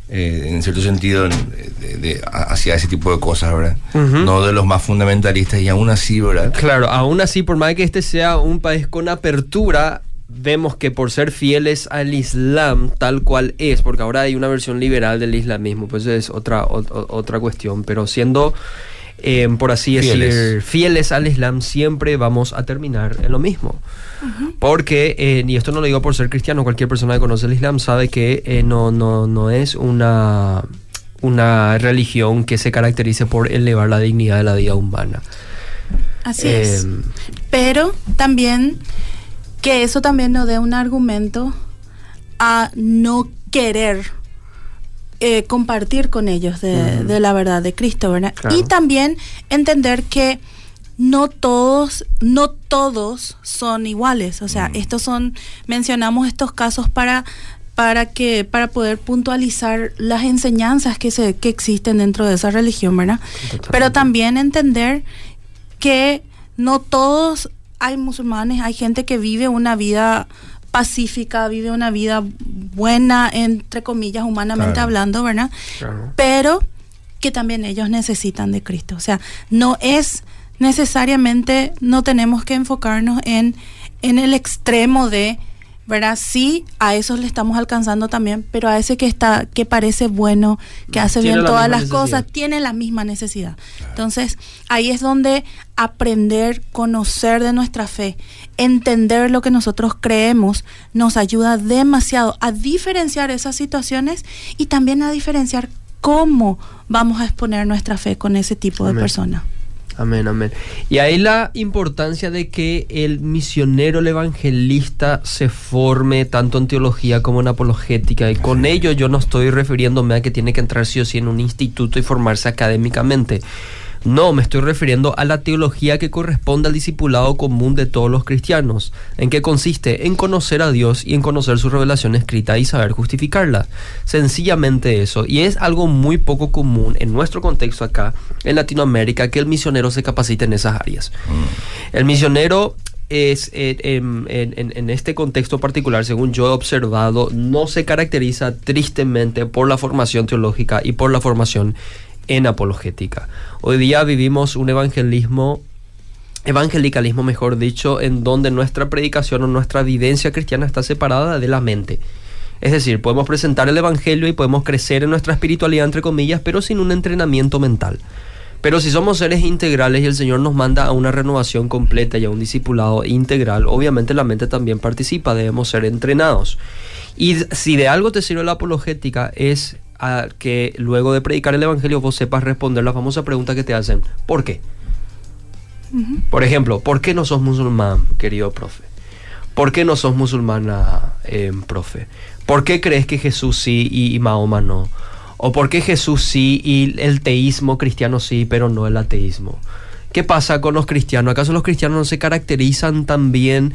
eh, en cierto sentido, de- de- hacia ese tipo de cosas, ¿verdad? Ujú. No de los más fundamentalistas y aún así, ¿verdad? Claro, aún así, por más que este sea un país con apertura, vemos que por ser fieles al Islam tal cual es, porque ahora hay una versión liberal del islamismo, pues es otra, o- otra cuestión, pero siendo, eh, por así Fieles. decir, fieles al Islam, siempre vamos a terminar en lo mismo. Porque, eh, y esto no lo digo por ser cristiano, cualquier persona que conoce el Islam sabe que eh, no, no, no es una, una religión que se caracterice por elevar la dignidad de la vida humana. Así Eh, es. Pero también que eso también nos dé un argumento a no querer eh, compartir con ellos de, la verdad de Cristo, ¿verdad? Claro. Y también entender que no todos, no todos son iguales. O sea, estos son, mencionamos estos casos para para que para poder puntualizar las enseñanzas que se que existen dentro de esa religión, ¿verdad? Totalmente. Pero también entender que no todos hay musulmanes, hay gente que vive una vida pacífica, vive una vida buena, entre comillas, humanamente Claro. hablando, ¿verdad? Claro. Pero que también ellos necesitan de Cristo. O sea, no es necesariamente, no tenemos que enfocarnos en, en el extremo de, ¿verdad? Sí, a esos le estamos alcanzando también, pero a ese que está, que parece bueno, que hace Tiene bien la todas las necesidad. cosas, tiene la misma necesidad. Entonces, ahí es donde aprender, conocer de nuestra fe, entender lo que nosotros creemos, nos ayuda demasiado a diferenciar esas situaciones y también a diferenciar cómo vamos a exponer nuestra fe con ese tipo de personas. Amén, amén. Y ahí la importancia de que el misionero, el evangelista, se forme tanto en teología como en apologética. Y con ello yo no estoy refiriéndome a que tiene que entrar sí o sí en un instituto y formarse académicamente. No, me estoy refiriendo a la teología que corresponde al discipulado común de todos los cristianos. ¿En qué consiste? En conocer a Dios y en conocer su revelación escrita y saber justificarla. Sencillamente eso. Y es algo muy poco común en nuestro contexto acá, en Latinoamérica, que el misionero se capacite en esas áreas. El misionero es eh, en, en- en- en este contexto particular, según yo he observado, no se caracteriza tristemente por la formación teológica y por la formación en apologética. Hoy día vivimos un evangelismo evangelicalismo, mejor dicho, en donde nuestra predicación o nuestra vivencia cristiana está separada de la mente. Es decir, podemos presentar el Evangelio y podemos crecer en nuestra espiritualidad, entre comillas, pero sin un entrenamiento mental. Pero si somos seres integrales y el Señor nos manda a una renovación completa y a un discipulado integral, obviamente la mente también participa, debemos ser entrenados. Y si de algo te sirve la apologética es a que luego de predicar el Evangelio vos sepas responder la famosa pregunta que te hacen, ¿por qué? Por ejemplo, ¿por qué no sos musulmán, querido profe? ¿Por qué no sos musulmana, eh, profe? ¿Por qué crees que Jesús sí y, y Mahoma no? ¿O por qué Jesús sí y el teísmo cristiano sí, pero no el ateísmo? ¿Qué pasa con los cristianos? ¿Acaso los cristianos no se caracterizan también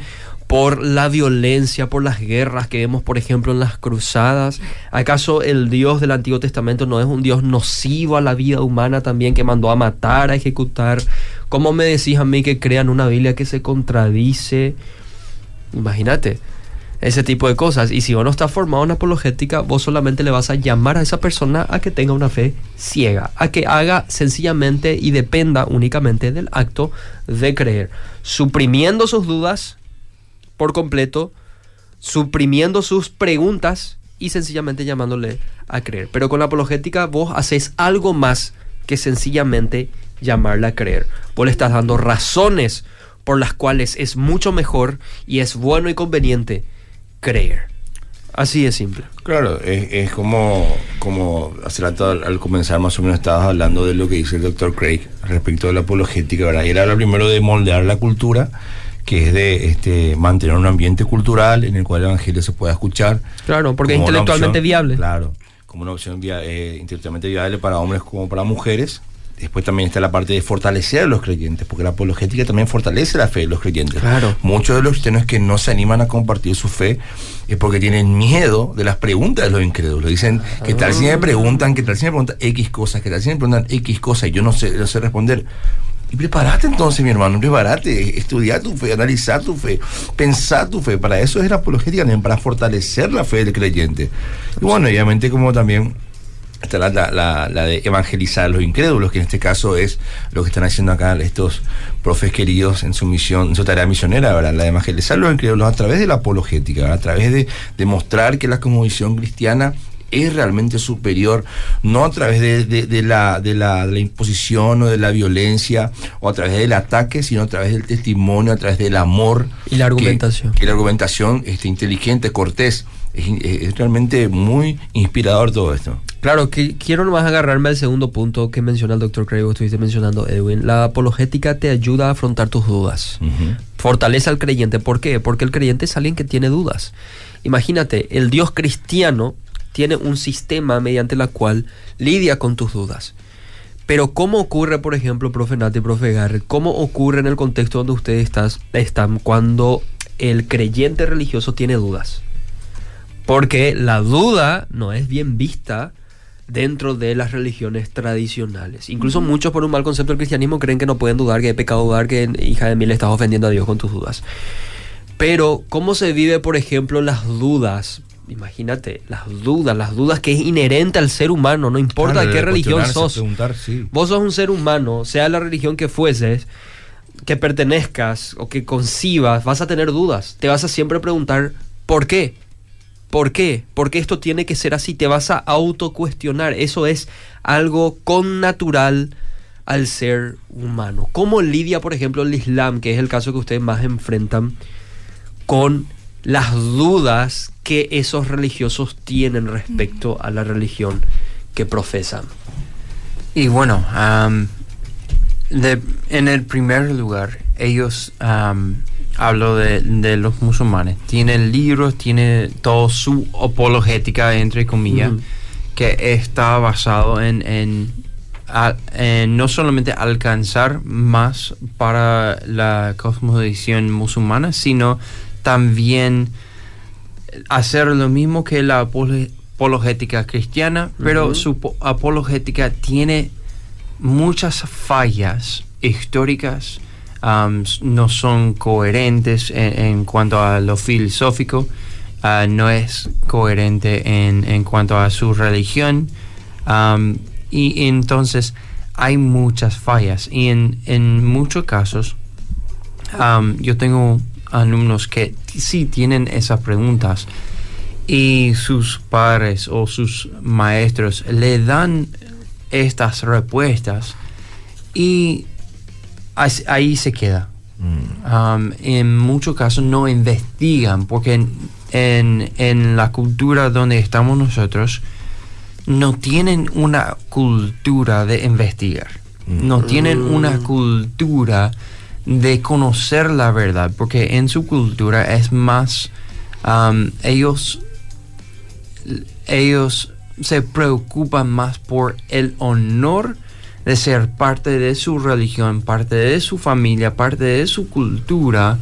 por la violencia, por las guerras que vemos, por ejemplo, en las cruzadas? ¿Acaso el Dios del Antiguo Testamento no es un Dios nocivo a la vida humana también que mandó a matar, a ejecutar? ¿Cómo me decís a mí que crean una Biblia que se contradice? Imagínate ese tipo de cosas. Y si vos no estás formado en apologética, vos solamente le vas a llamar a esa persona a que tenga una fe ciega, a que haga sencillamente y dependa únicamente del acto de creer, suprimiendo sus dudas por completo, suprimiendo sus preguntas y sencillamente llamándole a creer. Pero con la apologética vos haces algo más que sencillamente llamarla a creer. Vos le estás dando razones por las cuales es mucho mejor y es bueno y conveniente creer. Así de simple. Claro, es, como, como hace rato al, al comenzar más o menos estabas hablando de lo que dice el doctor Craig respecto de la apologética, ¿verdad? Y era lo primero de moldear la cultura, que es de este, mantener un ambiente cultural en el cual el evangelio se pueda escuchar. Claro, porque es intelectualmente opción- viable. Claro, como una opción via- eh, intelectualmente viable para hombres como para mujeres. Después también está la parte de fortalecer a los creyentes, porque la apologética también fortalece la fe de los creyentes. Claro. Muchos de los cristianos que no se animan a compartir su fe es porque tienen miedo de las preguntas de los incrédulos. Dicen, que tal si me preguntan, que tal si me preguntan X cosas, que tal si me preguntan X cosas y yo no sé, no sé responder. Y prepárate entonces, mi hermano, prepárate, estudiar tu fe, analizar tu fe, pensar tu fe. Para eso es la apologética para fortalecer la fe del creyente. Y bueno, obviamente como también está la, de evangelizar a los incrédulos, que en este caso es lo que están haciendo acá estos profes queridos en su misión, en su tarea misionera, ¿verdad? La de evangelizar a los incrédulos a través de la apologética, a través de demostrar que la cosmovisión cristiana es realmente superior, no a través de, de- de la, de, la, de la imposición o de la violencia o a través del ataque, sino a través del testimonio, a través del amor. Y la que- argumentación. Que, la argumentación este, inteligente, cortés. Es, es realmente muy inspirador todo esto. Claro, que quiero nomás agarrarme al segundo punto que menciona el doctor Craig, estuviste mencionando, Edwin. La apologética te ayuda a afrontar tus dudas. Ujú. Fortalece al creyente. ¿Por qué? Porque el creyente es alguien que tiene dudas. Imagínate, el Dios cristiano tiene un sistema mediante la cual lidia con tus dudas. Pero ¿cómo ocurre, por ejemplo, profe Nati, profe Garrett, cómo ocurre en el contexto donde ustedes estás, están cuando el creyente religioso tiene dudas? Porque la duda no es bien vista dentro de las religiones tradicionales. Incluso muchos por un mal concepto del cristianismo creen que no pueden dudar, que es pecado dudar, que hija de mí le estás ofendiendo a Dios con tus dudas. Pero, ¿cómo se vive, por ejemplo, las dudas? Imagínate, las dudas, las dudas que es inherente al ser humano, no importa Claro, de qué religión sos. sí. Vos sos un ser humano, sea la religión que fueses, que pertenezcas o que concibas, vas a tener dudas. Te vas a siempre preguntar, ¿por qué? ¿Por qué? ¿Por qué esto tiene que ser así? Te vas a autocuestionar. Eso es algo connatural al ser humano. ¿Cómo lidia, por ejemplo, el Islam, que es el caso que ustedes más enfrentan, con las dudas que esos religiosos tienen respecto a la religión que profesan? Y bueno, de- en el primer lugar, ellos, am, hablo de, de los musulmanes, tienen libros, tiene toda su apologética, entre comillas, que está basado en, en, a- en no solamente alcanzar más para la cosmovisión musulmana, sino también hacer lo mismo que la apolo- apologética cristiana, pero su po- apologética tiene muchas fallas históricas, no son coherentes en, en cuanto a lo filosófico, ah, no es coherente en, en cuanto a su religión, y entonces hay muchas fallas, y en, en muchos casos yo tengo alumnos que sí tienen esas preguntas y sus padres o sus maestros le dan estas respuestas y ahí se queda. Mm. En muchos casos no investigan porque en, en- en la cultura donde estamos nosotros no tienen una cultura de investigar. No tienen una cultura de conocer la verdad porque en su cultura es más am, ellos ellos se preocupan más por el honor de ser parte de su religión, parte de su familia, parte de su cultura,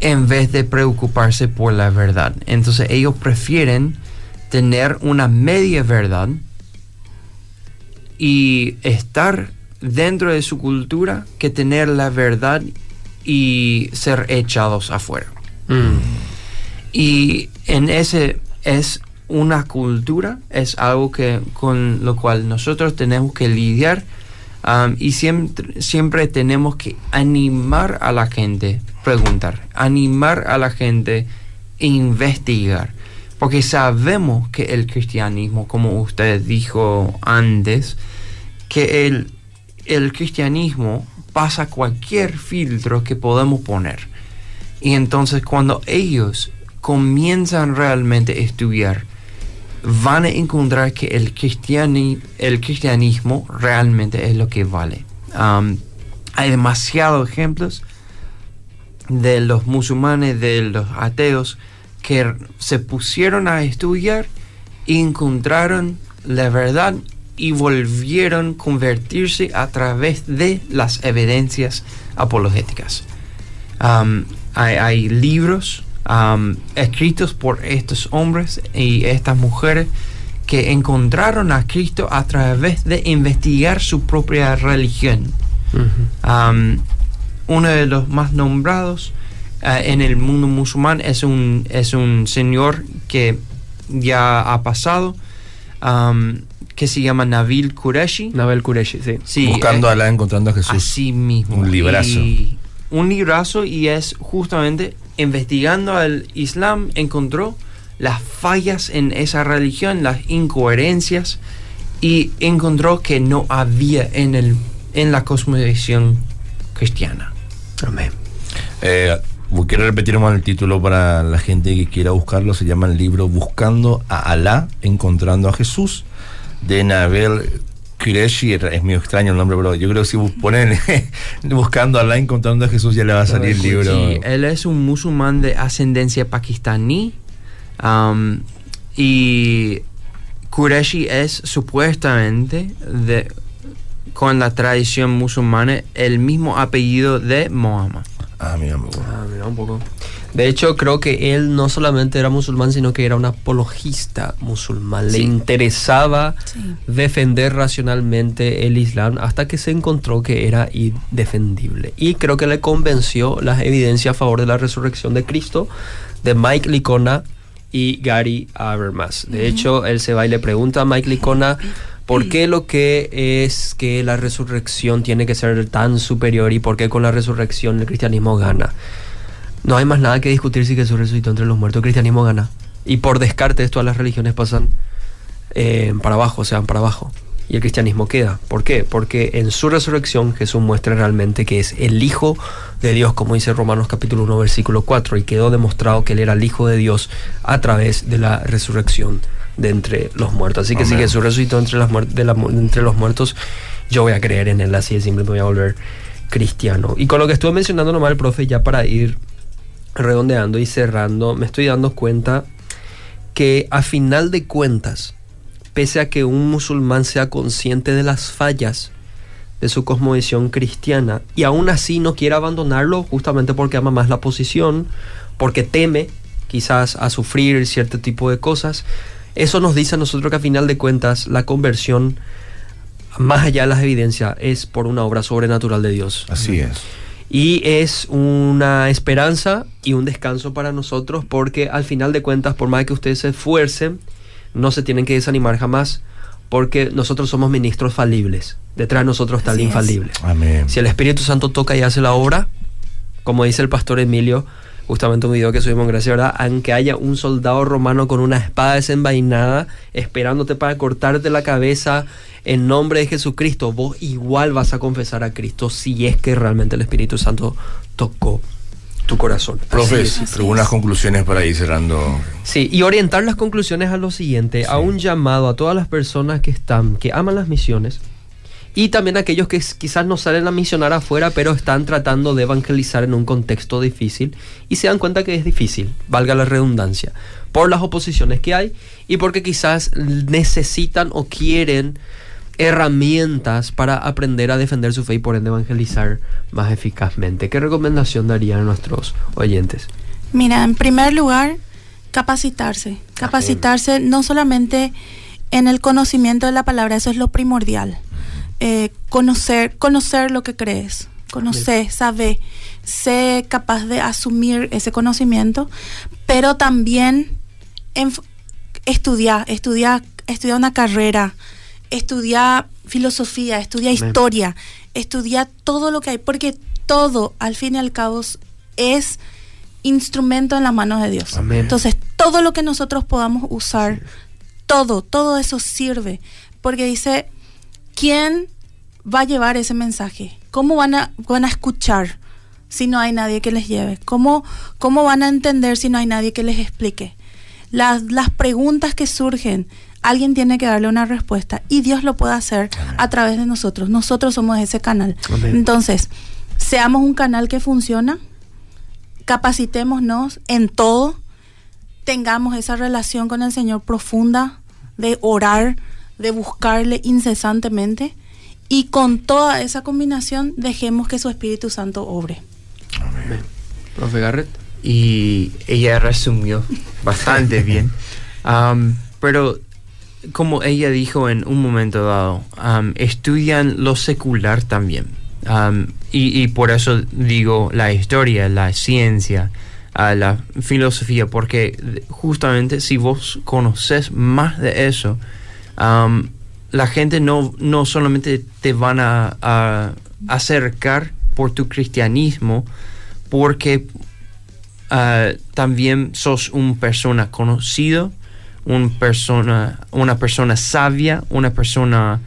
en vez de preocuparse por la verdad. Entonces ellos prefieren tener una media verdad y estar dentro de su cultura que tener la verdad y ser echados afuera. Y en ese es una cultura, es algo que con lo cual nosotros tenemos que lidiar um, y siempre, siempre tenemos que animar a la gente, preguntar, animar a la gente a investigar. Porque sabemos que el cristianismo, como usted dijo antes, que el, el cristianismo pasa cualquier filtro que podemos poner. Y entonces cuando ellos comienzan realmente a estudiar, van a encontrar que el, cristiani- el cristianismo realmente es lo que vale. Hay demasiados ejemplos de los musulmanes, de los ateos, que se pusieron a estudiar y encontraron la verdad y volvieron a convertirse a través de las evidencias apologéticas. Um, hay, hay libros um, escritos por estos hombres y estas mujeres que encontraron a Cristo a través de investigar su propia religión. Um, uno de los más nombrados eh, en el mundo musulmán es un, es un señor que ya ha pasado, um, que se llama Nabil Qureshi. Nabel Qureshi, sí. Sí, Buscando eh, a Alá, encontrando a Jesús. Así mismo. Un librazo. Y un librazo y es justamente investigando al Islam encontró las fallas en esa religión, las incoherencias y encontró que no había en el en la cosmovisión cristiana. Amén. Eh, quiero repetir más el título para la gente que quiera buscarlo. Se llama el libro Buscando a Alá, Encontrando a Jesús, de Nabel Qureshi. Es medio extraño el nombre, pero yo creo que si ponen Buscando a Alá, Encontrando a Jesús, ya le va a salir el libro. Sí, él es un musulmán de ascendencia pakistaní um, y Qureshi es supuestamente de con la tradición musulmana el mismo apellido de Mohammed. Ah, mira, muy bueno. Ah, mira un poco. De hecho, creo que él no solamente era musulmán, sino que era un apologista musulmán. Le interesaba Sí. defender racionalmente el Islam hasta que se encontró que era indefendible. Y creo que le convenció las evidencias a favor de la resurrección de Cristo de Mike Licona y Gary Habermas. De hecho, él se va y le pregunta a Mike Licona por qué lo que es que la resurrección tiene que ser tan superior y por qué con la resurrección el cristianismo gana. No hay más nada que discutir si Jesús resucitó entre los muertos, el cristianismo gana. Y por descarte todas las religiones pasan eh, para abajo, o sea, para abajo. Y el cristianismo queda. ¿Por qué? Porque en su resurrección Jesús muestra realmente que es el Hijo de Dios, como dice Romanos capítulo 1, versículo 4, y quedó demostrado que Él era el Hijo de Dios a través de la resurrección de entre los muertos. Así que si. Jesús resucitó entre, las de la entre los muertos, yo voy a creer en Él, así de simple me voy a volver cristiano. Y con lo que estuve mencionando nomás el profe, ya para ir redondeando y cerrando, me estoy dando cuenta que a final de cuentas, pese a que un musulmán sea consciente de las fallas de su cosmovisión cristiana y aún así no quiera abandonarlo justamente porque ama más la posición, porque teme quizás a sufrir cierto tipo de cosas, eso nos dice a nosotros que a final de cuentas la conversión, más allá de las evidencias, es por una obra sobrenatural de Dios. Así es. Y es una esperanza y un descanso para nosotros porque al final de cuentas, por más que ustedes se esfuercen, no se tienen que desanimar jamás porque nosotros somos ministros falibles. Detrás de nosotros está el es. infalible. Amén. Si el Espíritu Santo toca y hace la obra, como dice el pastor Emilio, justamente un video que subimos en Gracia, ¿verdad? Aunque haya un soldado romano con una espada desenvainada esperándote para cortarte la cabeza en nombre de Jesucristo, vos igual vas a confesar a Cristo si es que realmente el Espíritu Santo tocó tu corazón. Así Profe, es. Así algunas es. conclusiones para ir cerrando. Sí, y orientar las conclusiones a lo siguiente, a un llamado a todas las personas que están, que aman las misiones, y también aquellos que quizás no salen a misionar afuera, pero están tratando de evangelizar en un contexto difícil y se dan cuenta que es difícil, valga la redundancia, por las oposiciones que hay y porque quizás necesitan o quieren herramientas para aprender a defender su fe y por ende evangelizar más eficazmente. ¿Qué recomendación darían a nuestros oyentes? Mira, en primer lugar, capacitarse. Capacitarse no solamente en el conocimiento de la palabra, eso es lo primordial. Eh, conocer, conocer lo que crees, conocer, saber, sé capaz de asumir ese conocimiento, pero también estudiar, estudiar, estudiar una carrera, estudiar filosofía, estudiar historia, estudiar todo lo que hay, porque todo, al fin y al cabo, es instrumento en las manos de Dios. Amén. Entonces, todo lo que nosotros podamos usar, todo, todo eso sirve, porque dice, ¿quién va a llevar ese mensaje? ¿Cómo van a, van a escuchar si no hay nadie que les lleve? ¿Cómo, cómo van a entender si no hay nadie que les explique? Las, las preguntas que surgen, alguien tiene que darle una respuesta y Dios lo puede hacer a través de nosotros. Nosotros somos ese canal. Amén. Entonces, seamos un canal que funciona, capacitémonos en todo, tengamos esa relación con el Señor profunda, de orar, de buscarle incesantemente y con toda esa combinación dejemos que su Espíritu Santo obre. Profe Garrett. y ella resumió bastante bien. Pero como ella dijo en un momento dado, estudian lo secular también. Am, y, y por eso digo la historia, la ciencia, la filosofía, porque justamente si vos conoces más de eso, la gente no, no solamente te van a, acercar por tu cristianismo, porque ah, también sos una persona conocido, un persona, una persona sabia, una persona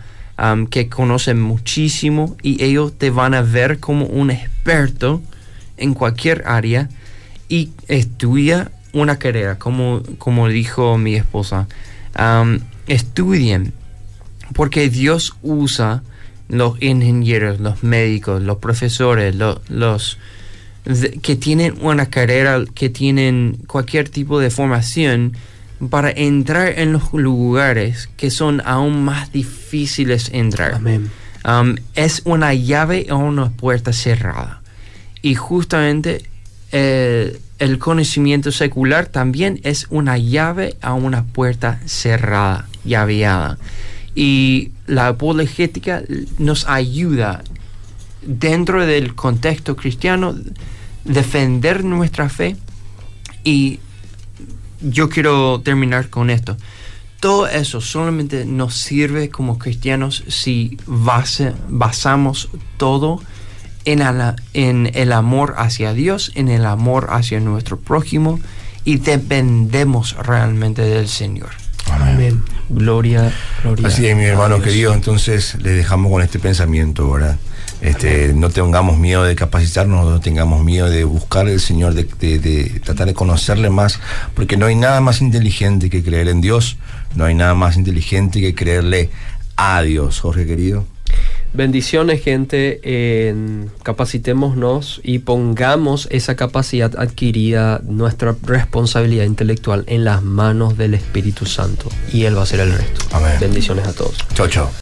que conoce muchísimo y ellos te van a ver como un experto en cualquier área y estudia una carrera, como, como dijo mi esposa. Estudien, porque Dios usa los ingenieros, los médicos, los profesores, lo- los que tienen una carrera, que tienen cualquier tipo de formación para entrar en los lugares que son aún más difíciles entrar. Amén. um, es una llave a una puerta cerrada. Y justamente eh, el conocimiento secular también es una llave a una puerta cerrada, llaveada. Y la apologética nos ayuda dentro del contexto cristiano defender nuestra fe y yo quiero terminar con esto. Todo eso solamente nos sirve como cristianos si base, basamos todo en, en el amor hacia Dios, en el amor hacia nuestro prójimo y dependemos realmente del Señor. Amén. Gloria, gloria. Así es, mi hermano querido. Entonces le dejamos con este pensamiento, ¿verdad? Este, no tengamos miedo de capacitarnos, no tengamos miedo de buscar al Señor, de, de, tratar de conocerle más, porque no hay nada más inteligente que creer en Dios, no hay nada más inteligente que creerle a Dios, Jorge querido. Bendiciones, gente. capacitémonos y pongamos esa capacidad adquirida, nuestra responsabilidad intelectual en las manos del Espíritu Santo. Y Él va a hacer el resto. Amén. Bendiciones a todos. Chao, chao.